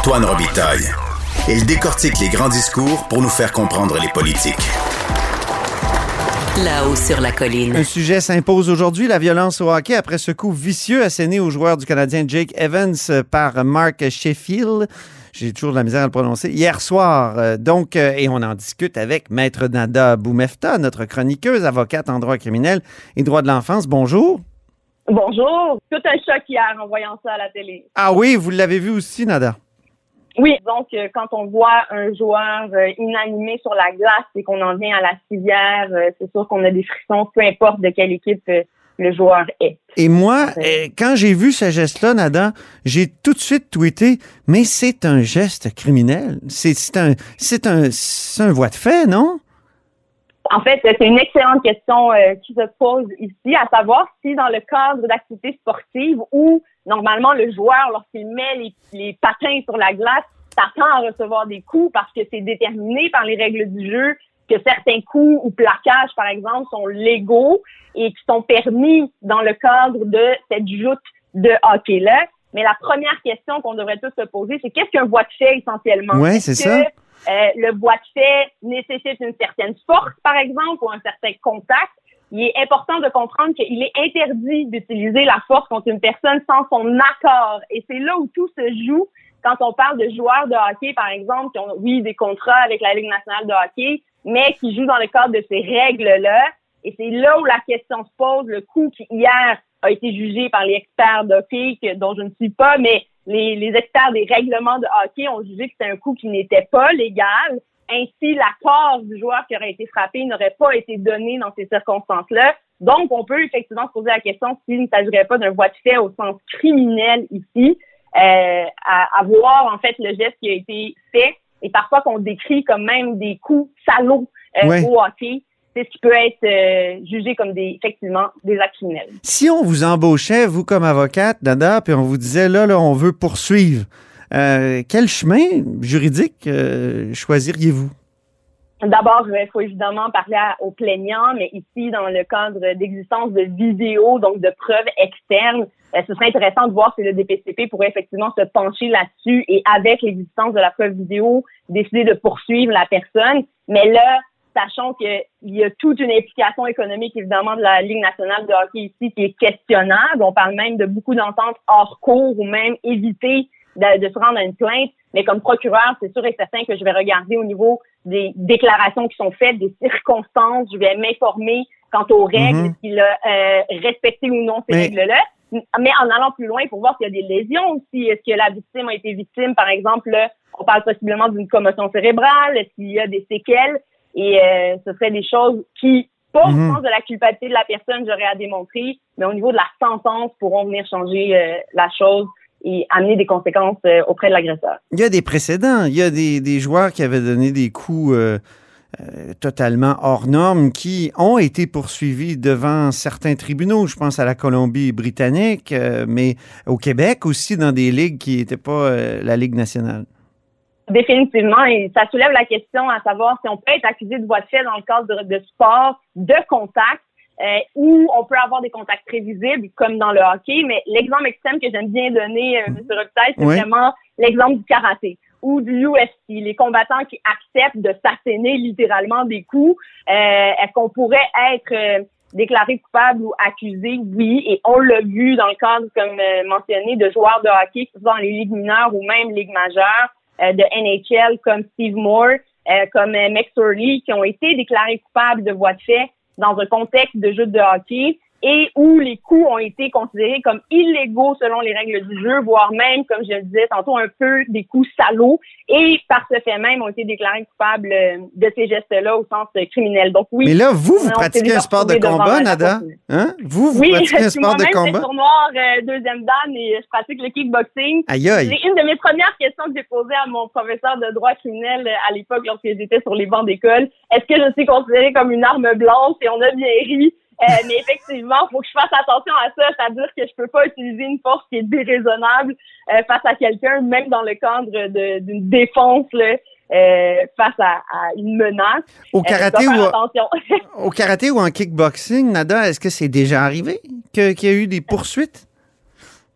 Antoine Robitaille. Il décortique les grands discours pour nous faire comprendre les politiques. Là-haut sur la colline. Un sujet s'impose aujourd'hui, la violence au hockey après ce coup vicieux asséné au joueur du Canadien Jake Evans par Mark Sheffield. J'ai toujours de la misère à le prononcer. Hier soir, euh, donc, euh, et on en discute avec Maître Nada Boumefta, notre chroniqueuse, avocate en droit criminel et droit de l'enfance. Bonjour. Bonjour. Tout un choc hier en voyant ça à la télé. Ah oui, vous l'avez vu aussi, Nada? Oui, donc euh, quand on voit un joueur inanimé sur la glace et qu'on en vient à la civière, c'est sûr qu'on a des frissons, peu importe de quelle équipe le joueur est. Et moi, euh, quand j'ai vu ce geste-là, Nada, j'ai tout de suite tweeté, mais c'est un geste criminel. C'est un, c'est un, un voie de fait, non? En fait, c'est une excellente question euh, qui se pose ici, à savoir si dans le cadre d'activités sportives où normalement le joueur, lorsqu'il met les, les patins sur la glace, s'attend à recevoir des coups parce que c'est déterminé par les règles du jeu, que certains coups ou plaquages, par exemple, sont légaux et qui sont permis dans le cadre de cette joute de hockey-là. Mais la première question qu'on devrait tous se poser, c'est qu'est-ce qu'un bois de fait essentiellement? Oui, c'est ça. Euh, le bois de fait nécessite une certaine force, par exemple, ou un certain contact? Il est important de comprendre qu'il est interdit d'utiliser la force contre une personne sans son accord. Et c'est là où tout se joue quand on parle de joueurs de hockey, par exemple, qui ont, oui, des contrats avec la Ligue nationale de hockey, mais qui jouent dans le cadre de ces règles-là. Et c'est là où la question se pose. Le coup qui, hier, a été jugé par les experts de hockey, dont je ne suis pas, mais les, les experts des règlements de hockey ont jugé que c'était un coup qui n'était pas légal. Ainsi, l'accord du joueur qui aurait été frappé n'aurait pas été donné dans ces circonstances-là. Donc, on peut effectivement se poser la question s'il ne s'agirait pas d'un voie de fait au sens criminel ici, euh, à, à voir en fait le geste qui a été fait et parfois qu'on décrit comme même des coups salauds euh, au hockey. C'est ce qui peut être euh, jugé comme des effectivement des actes criminels. Si on vous embauchait, vous comme avocate, Dada, puis on vous disait là, là, on veut poursuivre, euh, quel chemin juridique choisiriez-vous? D'abord, il faut évidemment parler aux plaignants, mais ici, dans le cadre d'existence de vidéos, donc de preuves externes, euh, ce serait intéressant de voir si le DPCP pourrait effectivement se pencher là-dessus et avec l'existence de la preuve vidéo, décider de poursuivre la personne. Mais là, sachant qu'il y a toute une implication économique, évidemment, de la Ligue nationale de hockey ici qui est questionnable. On parle même de beaucoup d'ententes hors cours ou même éviter de, se rendre à une plainte. Mais comme procureur, c'est sûr et certain que je vais regarder au niveau des déclarations qui sont faites, des circonstances. Je vais m'informer quant aux règles, mm s'il a euh, respecté ou non ces règles-là mais en allant plus loin pour voir s'il y a des lésions aussi. Est-ce que la victime a été victime, par exemple, on parle possiblement d'une commotion cérébrale, est-ce qu'il y a des séquelles? Et euh, ce seraient des choses qui, pas au mhm. sens de la culpabilité de la personne, j'aurais à démontrer, mais au niveau de la sentence, pourront venir changer euh, la chose et amener des conséquences euh, auprès de l'agresseur. Il y a des précédents. Il y a des, des joueurs qui avaient donné des coups euh, totalement hors normes qui ont été poursuivis devant certains tribunaux. Je pense à la Colombie-Britannique, euh, mais au Québec aussi dans des ligues qui n'étaient pas euh, la Ligue nationale. Définitivement, et ça soulève la question à savoir si on peut être accusé de voie de fait dans le cadre de, sport de contact ou on peut avoir des contacts prévisibles comme dans le hockey. Mais l'exemple extrême que j'aime bien donner, M. Robitaille, c'est vraiment l'exemple du karaté ou du UFC, les combattants qui acceptent de s'asséner littéralement des coups, euh, est-ce qu'on pourrait être euh, déclaré coupable ou accusé? Oui, et on l'a vu dans le cadre, comme euh, mentionné, de joueurs de hockey, que ce soit dans les ligues mineures ou même ligues majeures, de NHL comme Steve Moore, comme Max Orley, qui ont été déclarés coupables de voie de fait dans un contexte de jeu de hockey et où les coups ont été considérés comme illégaux selon les règles du jeu, voire même, comme je le disais tantôt, un peu des coups salauds, et par ce fait même ont été déclarés coupables euh, de ces gestes-là au sens criminel. Donc oui. Mais là, vous, vous pratiquez un sport de combat, Nada? Hein? Vous, vous pratiquez un sport de combat? Oui, noir, euh, deuxième dan, et je pratique le kickboxing. Aïe aïe. C'est une de mes premières questions que j'ai posées à mon professeur de droit criminel euh, à l'époque lorsque j'étais sur les bancs d'école. Est-ce que je suis considérée comme une arme blanche? Et on a bien ri? Euh, mais effectivement, faut que je fasse attention à ça, c'est-à-dire que je peux pas utiliser une force qui est déraisonnable euh, face à quelqu'un, même dans le cadre d'une défense là, euh, face à, une menace. Au karaté, ou, au karaté ou en kickboxing, Nada, est-ce que c'est déjà arrivé qu'il y a eu des poursuites?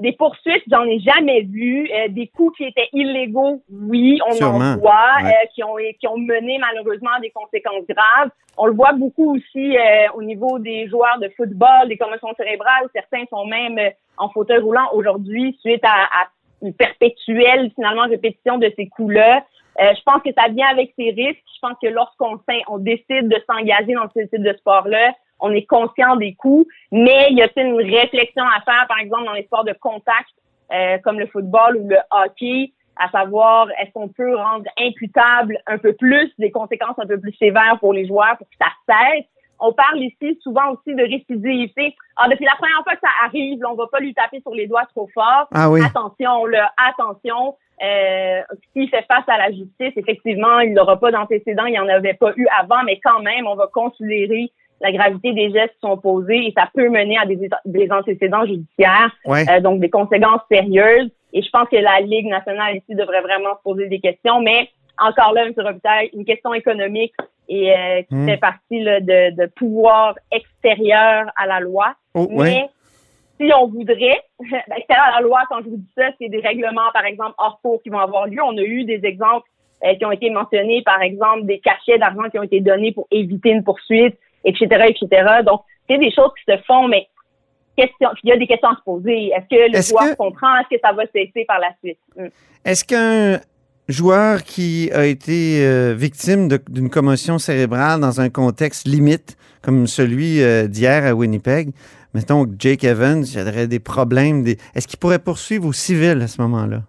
Des poursuites, j'en ai jamais vu. Euh, des coups qui étaient illégaux, oui, on Sûrement. en voit, Ouais. euh, qui ont qui ont mené malheureusement à des conséquences graves. On le voit beaucoup aussi euh, au niveau des joueurs de football, des commotions cérébrales. Certains sont même euh, en fauteuil roulant aujourd'hui suite à, à une perpétuelle finalement répétition de ces coups-là. Euh, je pense que ça vient avec ses risques. Je pense que lorsqu'on on décide de s'engager dans ce type de sport-là, on est conscient des coûts, mais il y a une réflexion à faire, par exemple, dans les sports de contact, euh, comme le football ou le hockey, à savoir est-ce qu'on peut rendre imputable un peu plus des conséquences un peu plus sévères pour les joueurs pour que ça cesse? On parle ici souvent aussi de récidivité. Ah, depuis la première fois que ça arrive, là, on va pas lui taper sur les doigts trop fort. Ah oui. Attention, là, attention. Euh, S'il fait face à la justice, effectivement, il n'aura pas d'antécédents, il n'y en avait pas eu avant, mais quand même, on va considérer la gravité des gestes qui sont posés et ça peut mener à des, des antécédents judiciaires, Ouais. euh, donc des conséquences sérieuses. Et je pense que la Ligue nationale ici devrait vraiment se poser des questions, mais encore là, M. Robitaille, une question économique et euh, qui Hmm. fait partie là, de, de pouvoir extérieur à la loi. Oh, Mais ouais. si on voudrait, ben, extérieur à la loi, quand je vous dis ça, c'est des règlements, par exemple, hors cours qui vont avoir lieu. On a eu des exemples euh, qui ont été mentionnés, par exemple, des cachets d'argent qui ont été donnés pour éviter une poursuite, etc., etc. Donc, c'est des choses qui se font, mais question, il y a des questions à se poser. Est-ce que le joueur que- comprend? Est-ce que ça va cesser par la suite? Mm. Est-ce qu'un joueur qui a été euh, victime d'une commotion cérébrale dans un contexte limite, comme celui euh, d'hier à Winnipeg, mettons que Jake Evans, il y aurait des problèmes, des... est-ce qu'il pourrait poursuivre au civil à ce moment-là?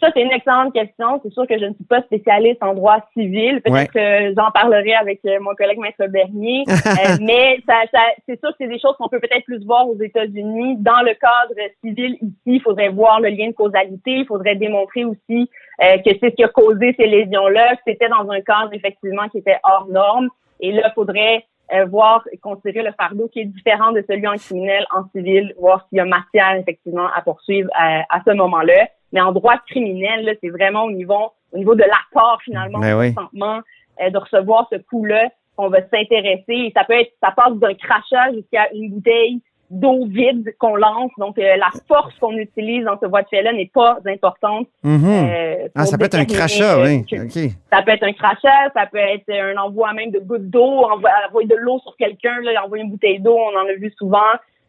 Ça, c'est une excellente question. C'est sûr que je ne suis pas spécialiste en droit civil. Peut-être Ouais. que j'en parlerai avec euh, mon collègue Maître Bernier. Euh, mais ça, ça, c'est sûr que c'est des choses qu'on peut peut-être plus voir aux États-Unis. Dans le cadre civil, ici, il faudrait voir le lien de causalité. Il faudrait démontrer aussi euh, que c'est ce qui a causé ces lésions-là, que c'était dans un cadre, effectivement, qui était hors norme. Et là, il faudrait euh, voir et considérer le fardeau qui est différent de celui en criminel, en civil, voir s'il y a matière, effectivement, à poursuivre à, à ce moment-là. Mais en droit criminel, là, c'est vraiment au niveau, au niveau de l'accord, finalement, Ben oui. du consentement, euh, de recevoir ce coup-là qu'on va s'intéresser. Et ça peut être, ça passe d'un crachat jusqu'à une bouteille d'eau vide qu'on lance. Donc, euh, la force qu'on utilise dans ce voie de fait-là n'est pas importante. Euh, ah, ça peut être un crachat, oui. que- OK. ça peut être un crachat, ça peut être un envoi même de gouttes d'eau, envo- envoyer de l'eau sur quelqu'un, là, envoyer une bouteille d'eau, on en a vu souvent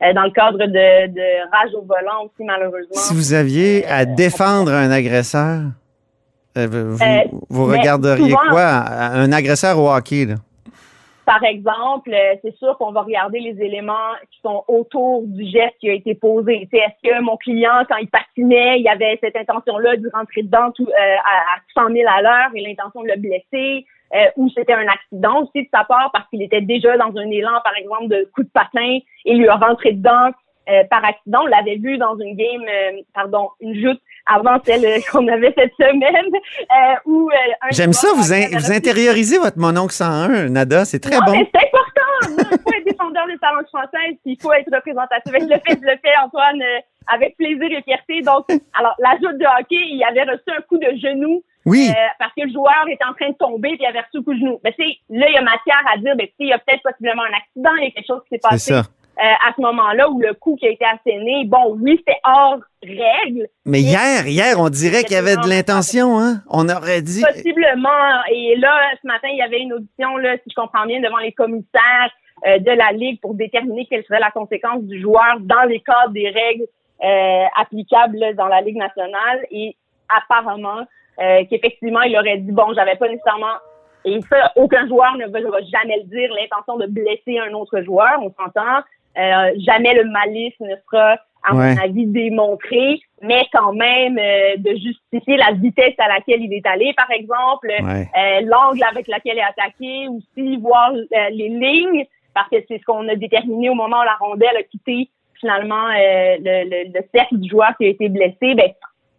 dans le cadre de, de rage au volant aussi, malheureusement. Si vous aviez à défendre un agresseur, euh, vous, Euh, vous regarderiez souvent- quoi? Un agresseur au hockey, là? Par exemple, euh, c'est sûr qu'on va regarder les éléments qui sont autour du geste qui a été posé. Est-ce que mon client, quand il patinait, il avait cette intention-là de rentrer dedans tout, euh, à, à 100 000 à l'heure et l'intention de le blesser? Euh, ou c'était un accident aussi de sa part parce qu'il était déjà dans un élan, par exemple, de coup de patin et lui a rentré dedans euh, par accident. On l'avait vu dans une game, euh, pardon, une joute avant celle qu'on avait cette semaine. euh, où, euh, un J'aime ça, vous, in- vous intériorisez votre mononcle 101, Nada, c'est très non, bon. c'est important. Il faut être défendeur de sa langue française, puis il faut être représentatif. Je le fais, je le fais, Antoine, euh, avec plaisir et fierté. Donc, alors, la joute de hockey, il avait reçu un coup de genou Oui, euh, parce que le joueur était en train de tomber puis il avait reçu un coup de genou. Ben, là, il y a matière à dire, ben, il y a peut-être possiblement un accident, il y a quelque chose qui s'est c'est passé ça. euh, à ce moment-là où le coup qui a été asséné, bon, oui, c'était hors règle, Mais hier, hier, on dirait qu'il y avait de l'intention, hein? On aurait dit. Possiblement. Et là, ce matin, il y avait une audition, là, si je comprends bien, devant les commissaires euh, de la Ligue pour déterminer quelle serait la conséquence du joueur dans les cadres des règles euh, applicables là, dans la Ligue nationale. Et apparemment, euh, qu'effectivement, il aurait dit, bon, j'avais pas nécessairement... Et ça, aucun joueur ne va, jamais le dire, l'intention de blesser un autre joueur, on s'entend. Euh, jamais le malice ne sera, à Ouais. mon avis, démontré, mais quand même euh, de justifier la vitesse à laquelle il est allé, par exemple, Ouais. euh, l'angle avec lequel il est attaqué, aussi voir euh, les lignes, parce que c'est ce qu'on a déterminé au moment où la rondelle a quitté finalement euh, le, le, le cercle du joueur qui a été blessé. Ben,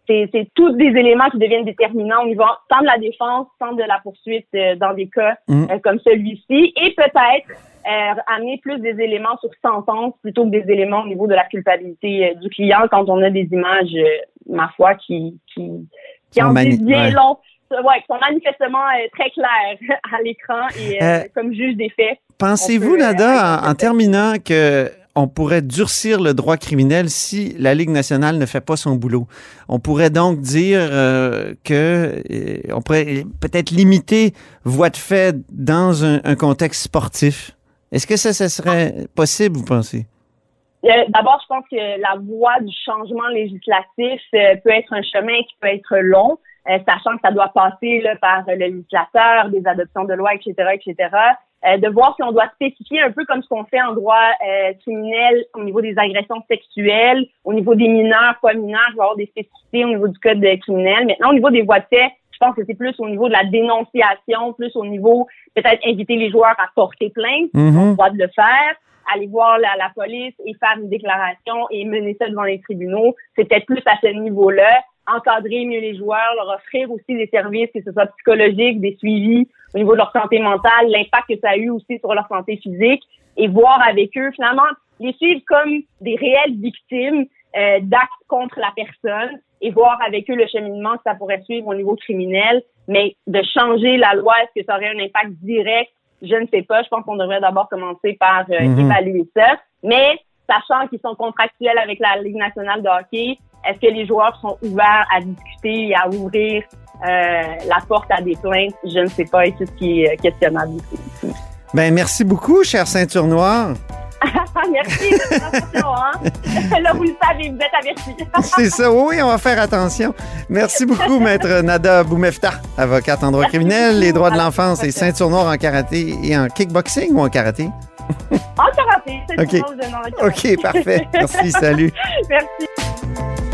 c'est, c'est tous des éléments qui deviennent déterminants au niveau tant de la défense, tant de la poursuite euh, dans des cas Mm. euh, comme celui-ci, et peut-être euh, amener plus des éléments sur sentence plutôt que des éléments au niveau de la culpabilité euh, du client quand on a des images, euh, ma foi, qui qui, qui en disent bien long, ouais, qui sont manifestement euh, très clairs à l'écran et comme juge des faits. Pensez-vous, Nada, en, terminant, que on pourrait durcir le droit criminel si la Ligue nationale ne fait pas son boulot. On pourrait donc dire euh, que euh, on pourrait peut-être limiter voie de fait dans un, contexte sportif. Est-ce que ça, ça serait possible, vous pensez? Euh, D'abord, je pense que la voie du changement législatif peut être un chemin qui peut être long, sachant que ça doit passer là, par le législateur, des adoptions de loi, etc., etc. Euh, de voir si on doit spécifier un peu comme ce qu'on fait en droit euh, criminel au niveau des agressions sexuelles, au niveau des mineurs, pas mineurs, il va y avoir des spécificités au niveau du code criminel. Maintenant, au niveau des voies de fait, je pense que c'est plus au niveau de la dénonciation, plus au niveau peut-être inviter les joueurs à porter plainte, on droit de le faire, aller voir la, la police et faire une déclaration et mener ça devant les tribunaux. C'est peut-être plus à ce niveau-là, encadrer mieux les joueurs, leur offrir aussi des services, que ce soit psychologiques, des suivis au niveau de leur santé mentale, l'impact que ça a eu aussi sur leur santé physique et voir avec eux finalement les suivre comme des réelles victimes euh, d'actes contre la personne et voir avec eux le cheminement que ça pourrait suivre au niveau criminel. Mais de changer la loi, est-ce que ça aurait un impact direct? Je ne sais pas. Je pense qu'on devrait d'abord commencer par euh, Mhm. évaluer ça. Mais sachant qu'ils sont contractuels avec la Ligue nationale de hockey, est-ce que les joueurs sont ouverts à discuter et à ouvrir euh, la porte à des plaintes? Je ne sais pas et c'est ce qui est euh, questionnable ici. Ben, merci beaucoup, cher ceinture noire. Merci attention, hein? Là, vous le savez, vous êtes avertis. C'est ça, oui, on va faire attention. Merci beaucoup, maître Nada Boumefta, avocate en droit Merci criminel, beaucoup. les droits de l'enfance et ceinture noire en karaté et en kickboxing ou en karaté? En karaté, c'est Ok. tout le monde en karaté. OK, parfait. Merci, salut. Merci.